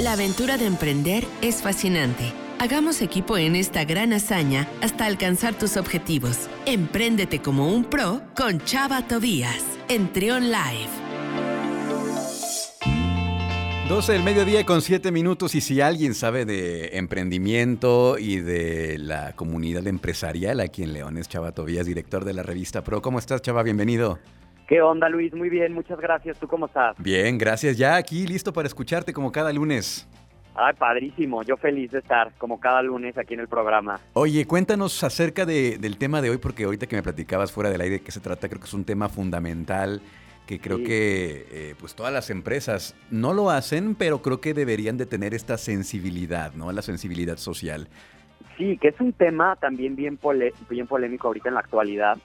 La aventura de emprender es fascinante. Hagamos equipo en esta gran hazaña hasta alcanzar tus objetivos. Empréndete como un pro con Chava Tobías en Trion Live. 12 del mediodía con 7 minutos y si alguien sabe de emprendimiento y de la comunidad empresarial aquí en León es Chava Tobías, director de la revista Pro. ¿Cómo estás, Chava? Bienvenido. ¿Qué onda, Luis? Muy bien, muchas gracias. ¿Tú cómo estás? Bien, gracias. Ya aquí listo para escucharte como cada lunes. Ay, padrísimo. Yo feliz de estar como cada lunes aquí en el programa. Oye, cuéntanos acerca del tema de hoy, porque ahorita que me platicabas fuera del aire de qué se trata, creo que es un tema fundamental que creo que eh, pues todas las empresas no lo hacen, pero creo que deberían de tener esta sensibilidad, ¿no? La sensibilidad social. Sí, que es un tema también bien, bien polémico ahorita en la actualidad,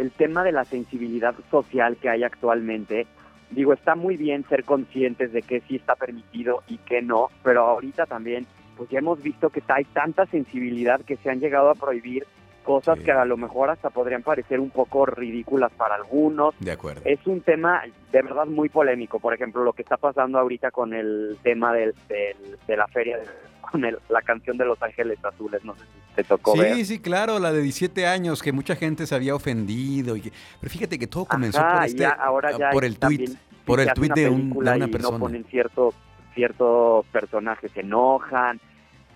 el tema de la sensibilidad social que hay actualmente, digo, está muy bien ser conscientes de que sí está permitido y que no, pero ahorita también, pues ya hemos visto que hay tanta sensibilidad que se han llegado a prohibir cosas que a lo mejor hasta podrían parecer un poco ridículas para algunos. De acuerdo. Es un tema de verdad muy polémico, por ejemplo, lo que está pasando ahorita con el tema del, de la feria, con la canción de Los Ángeles Azules, no sé si te tocó sí, ver. Sí, sí, claro, la de 17 años, que mucha gente se había ofendido. Y pero fíjate que todo comenzó por, este, ahora ya por el tweet, por el tweet de, un, de, una persona. No ponen ciertos, ciertos personajes, se enojan.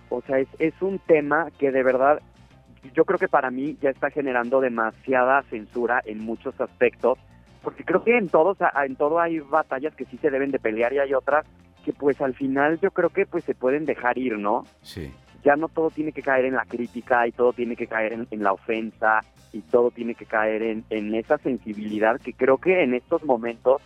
O sea, es, es un tema que de verdad yo creo que para mí ya está generando demasiada censura en muchos aspectos, porque creo que en todos en todo hay batallas que sí se deben de pelear y hay otras que pues al final yo creo que pues se pueden dejar ir, ¿no? Sí. Ya no todo tiene que caer en la crítica y todo tiene que caer en, la ofensa y todo tiene que caer en, en esa sensibilidad que creo que en estos momentos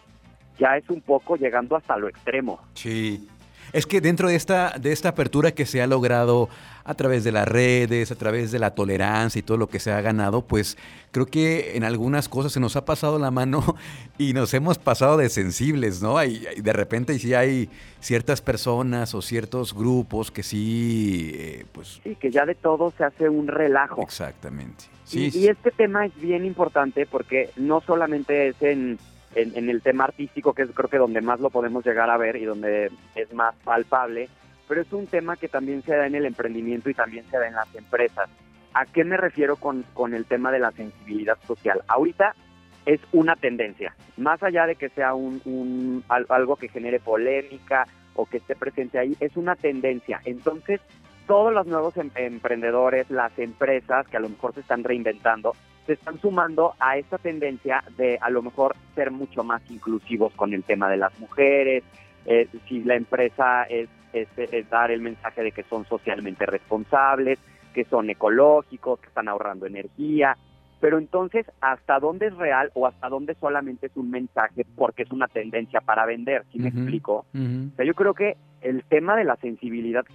ya es un poco llegando hasta lo extremo. Sí, es que dentro de esta, de esta apertura que se ha logrado a través de las redes, a través de la tolerancia y todo lo que se ha ganado, pues creo que en algunas cosas se nos ha pasado la mano y nos hemos pasado de sensibles, ¿no? Y, de repente sí hay ciertas personas o ciertos grupos que sí, eh, pues... Sí, que ya de todo se hace un relajo. Exactamente. Sí, y este tema es bien importante porque no solamente es en en, el tema artístico, que es creo que donde más lo podemos llegar a ver y donde es más palpable, pero es un tema que también se da en el emprendimiento y también se da en las empresas. ¿A qué me refiero con, con el tema de la sensibilidad social? Ahorita es una tendencia, más allá de que sea un, un, algo que genere polémica o que esté presente ahí, es una tendencia. Entonces, todos los nuevos em, emprendedores, las empresas que a lo mejor se están reinventando, se están sumando a esta tendencia de a lo mejor ser mucho más inclusivos con el tema de las mujeres, eh, si la empresa es, es, dar el mensaje de que son socialmente responsables, que son ecológicos, que están ahorrando energía, pero entonces, ¿hasta dónde es real o hasta dónde solamente es un mensaje porque es una tendencia para vender? ¿Sí me explico? o sea, yo creo que el tema de la sensibilidad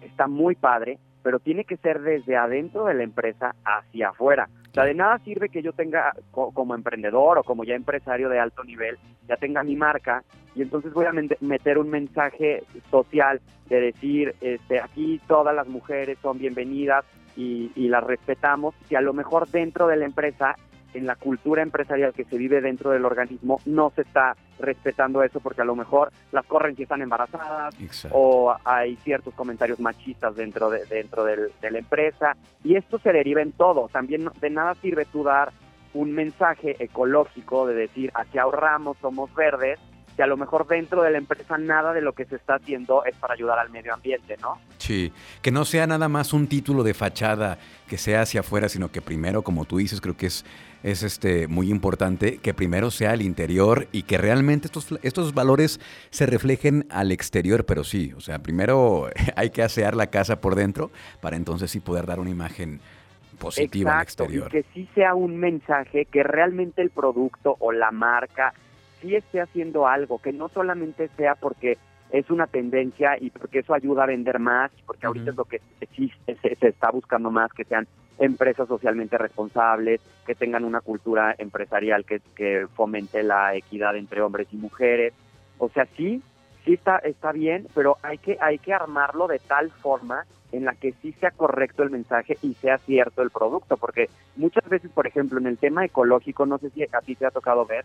está muy padre, pero tiene que ser desde adentro de la empresa hacia afuera. O sea, de nada sirve que yo tenga como emprendedor o como ya empresario de alto nivel, ya tenga mi marca y entonces voy a meter un mensaje social de decir, este, aquí todas las mujeres son bienvenidas y, y las respetamos, y a lo mejor dentro de la empresa en la cultura empresarial que se vive dentro del organismo no se está respetando eso porque a lo mejor las corren si están embarazadas o hay ciertos comentarios machistas dentro de dentro de la empresa y esto se deriva en todo. También de nada sirve tú dar un mensaje ecológico de decir aquí ahorramos, somos verdes que a lo mejor dentro de la empresa nada de lo que se está haciendo es para ayudar al medio ambiente, ¿no? Sí, que no sea nada más un título de fachada que sea hacia afuera, sino que primero, como tú dices, creo que es, es este, muy importante que primero sea el interior y que realmente estos, estos valores se reflejen al exterior, pero sí, o sea, primero hay que asear la casa por dentro para entonces sí poder dar una imagen positiva al exterior. Y que sí sea un mensaje que realmente el producto o la marca sí esté haciendo algo, que no solamente sea porque es una tendencia y porque eso ayuda a vender más, porque ahorita es lo que sí se, está buscando más, que sean empresas socialmente responsables, que tengan una cultura empresarial que, que fomente la equidad entre hombres y mujeres. O sea, sí, sí está, está bien, pero hay que, hay que armarlo de tal forma en la que sí sea correcto el mensaje y sea cierto el producto, porque muchas veces, por ejemplo, en el tema ecológico, no sé si a ti te ha tocado ver,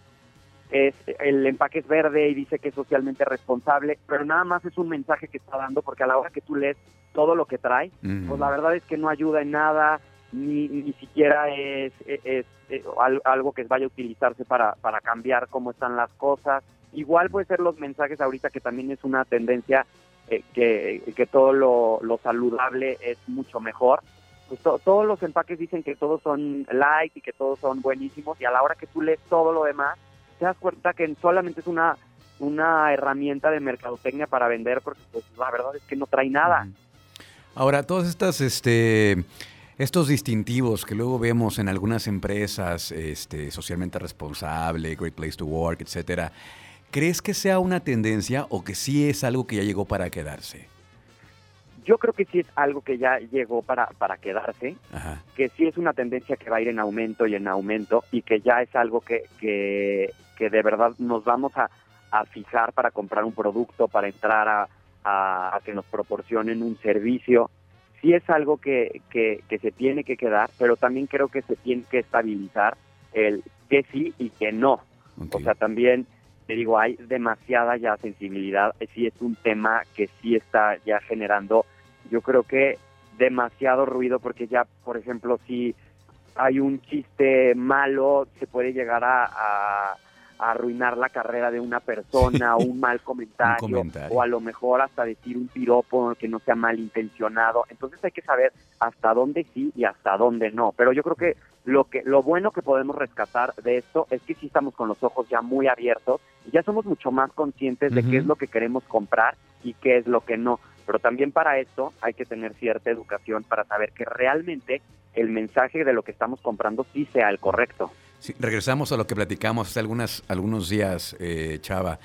es el empaque es verde y dice que es socialmente responsable, pero nada más es un mensaje que está dando porque a la hora que tú lees todo lo que trae, pues la verdad es que no ayuda en nada, ni, ni siquiera es, es, algo que vaya a utilizarse para, para cambiar cómo están las cosas. Igual puede ser los mensajes ahorita que también es una tendencia eh, que, que todo lo, lo saludable es mucho mejor pues todos los empaques dicen que todos son light y que todos son buenísimos y a la hora que tú lees todo lo demás te das cuenta que solamente es una una herramienta de mercadotecnia para vender porque pues, la verdad es que no trae nada. Ahora, todas estas este estos distintivos que luego vemos en algunas empresas, este, socialmente responsable, great place to work, etcétera, ¿crees que sea una tendencia o que sí es algo que ya llegó para quedarse? Yo creo que sí es algo que ya llegó para, para quedarse, que sí es una tendencia que va a ir en aumento y en aumento y que ya es algo que, que, que de verdad nos vamos a, a, fijar para comprar un producto, para entrar a, a, que nos proporcionen un servicio. Sí es algo que, que, que se tiene que quedar, pero también creo que se tiene que estabilizar el que sí y que no. O sea, también te digo, hay demasiada ya sensibilidad, sí es un tema que sí está ya generando, yo creo que demasiado ruido, porque ya, por ejemplo, si hay un chiste malo, se puede llegar a, arruinar la carrera de una persona o un mal comentario, o a lo mejor hasta decir un piropo que no sea malintencionado. Entonces hay que saber hasta dónde sí y hasta dónde no. Pero yo creo que lo que lo bueno que podemos rescatar de esto es que sí estamos con los ojos ya muy abiertos y ya somos mucho más conscientes de qué es lo que queremos comprar y qué es lo que no. Pero también para esto hay que tener cierta educación para saber que realmente el mensaje de lo que estamos comprando sí sea el correcto. Sí, regresamos a lo que platicamos hace algunas, algunos días, eh, Chava.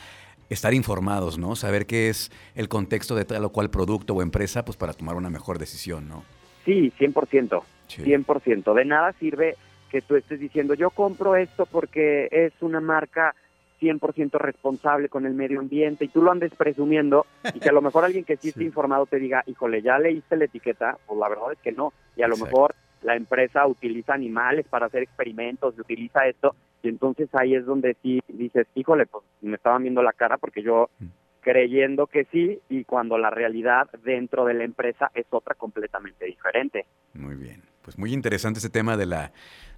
Estar informados, ¿no? Saber qué es el contexto de tal o cual producto o empresa, pues para tomar una mejor decisión, ¿no? Sí, 100%. 100%. De nada sirve que tú estés diciendo, yo compro esto porque es una marca 100% responsable con el medio ambiente y tú lo andes presumiendo y que a lo mejor alguien que sí, esté informado te diga, híjole, ya leíste la etiqueta, pues la verdad es que no. Y a lo mejor la empresa utiliza animales para hacer experimentos, utiliza esto y entonces ahí es donde sí dices, híjole, pues me estaban viendo la cara porque yo mm creyendo que sí y cuando la realidad dentro de la empresa es otra completamente diferente. Muy bien, pues muy interesante ese tema de la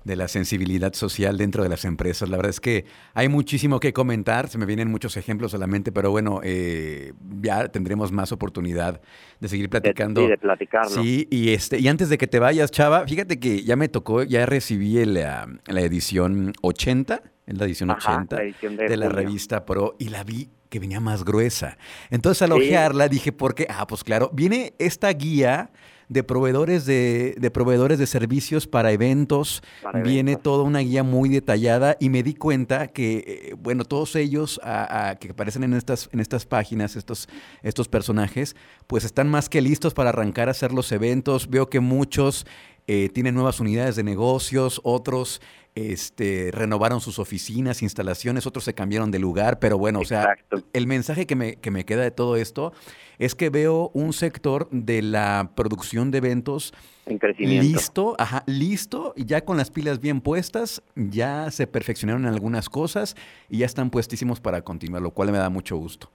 de la sensibilidad social dentro de las empresas. La verdad es que hay muchísimo que comentar, se me vienen muchos ejemplos a la mente, pero bueno, eh, ya tendremos más oportunidad de seguir platicando. sí, de platicarlo. Sí, y, este, y antes de que te vayas, Chava, fíjate que ya me tocó, ya recibí la, la edición 80, es la edición 80 de, la revista Pro, y la vi que venía más gruesa. Entonces al ojearla dije, ¿por qué? Ah, pues claro, viene esta guía de proveedores de, de proveedores de servicios para eventos. Viene toda una guía muy detallada y me di cuenta que, eh, bueno, todos ellos que aparecen en estas, en estas páginas, estos, estos personajes, pues están más que listos para arrancar a hacer los eventos. Veo que muchos eh, tienen nuevas unidades de negocios, otros este, renovaron sus oficinas, instalaciones, otros se cambiaron de lugar, pero bueno, o sea, el mensaje que me, que me queda de todo esto es que veo un sector de la producción de eventos listo, ajá, listo, ya con las pilas bien puestas, ya se perfeccionaron algunas cosas y ya están puestísimos para continuar, lo cual me da mucho gusto.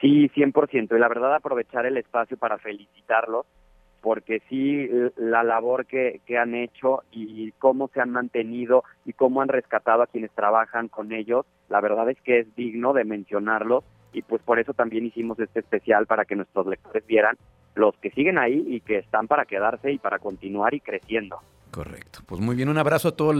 Sí, 100%. Y la verdad, aprovechar el espacio para felicitarlos porque sí la labor que, que, han hecho y cómo se han mantenido y cómo han rescatado a quienes trabajan con ellos, la verdad es que es digno de mencionarlos y pues por eso también hicimos este especial para que nuestros lectores vieran los que siguen ahí y que están para quedarse y para continuar y creciendo. Correcto. Pues muy bien, un abrazo a todo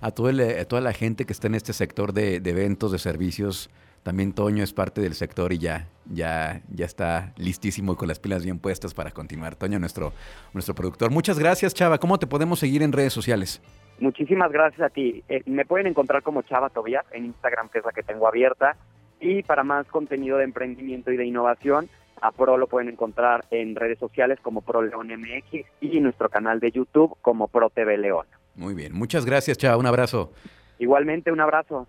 a, todo a toda la gente que está en este sector de, de eventos, de servicios también Toño es parte del sector y ya, ya, ya está listísimo y con las pilas bien puestas para continuar. Toño, nuestro, nuestro productor. Muchas gracias, Chava. ¿Cómo te podemos seguir en redes sociales? Muchísimas gracias a ti. Eh, me pueden encontrar como Chava Tobías en Instagram, que es la que tengo abierta. Y para más contenido de emprendimiento y de innovación, a Pro lo pueden encontrar en redes sociales como Pro León MX y nuestro canal de YouTube como Pro TV León. Muy bien. Muchas gracias, Chava. Un abrazo. Igualmente, un abrazo.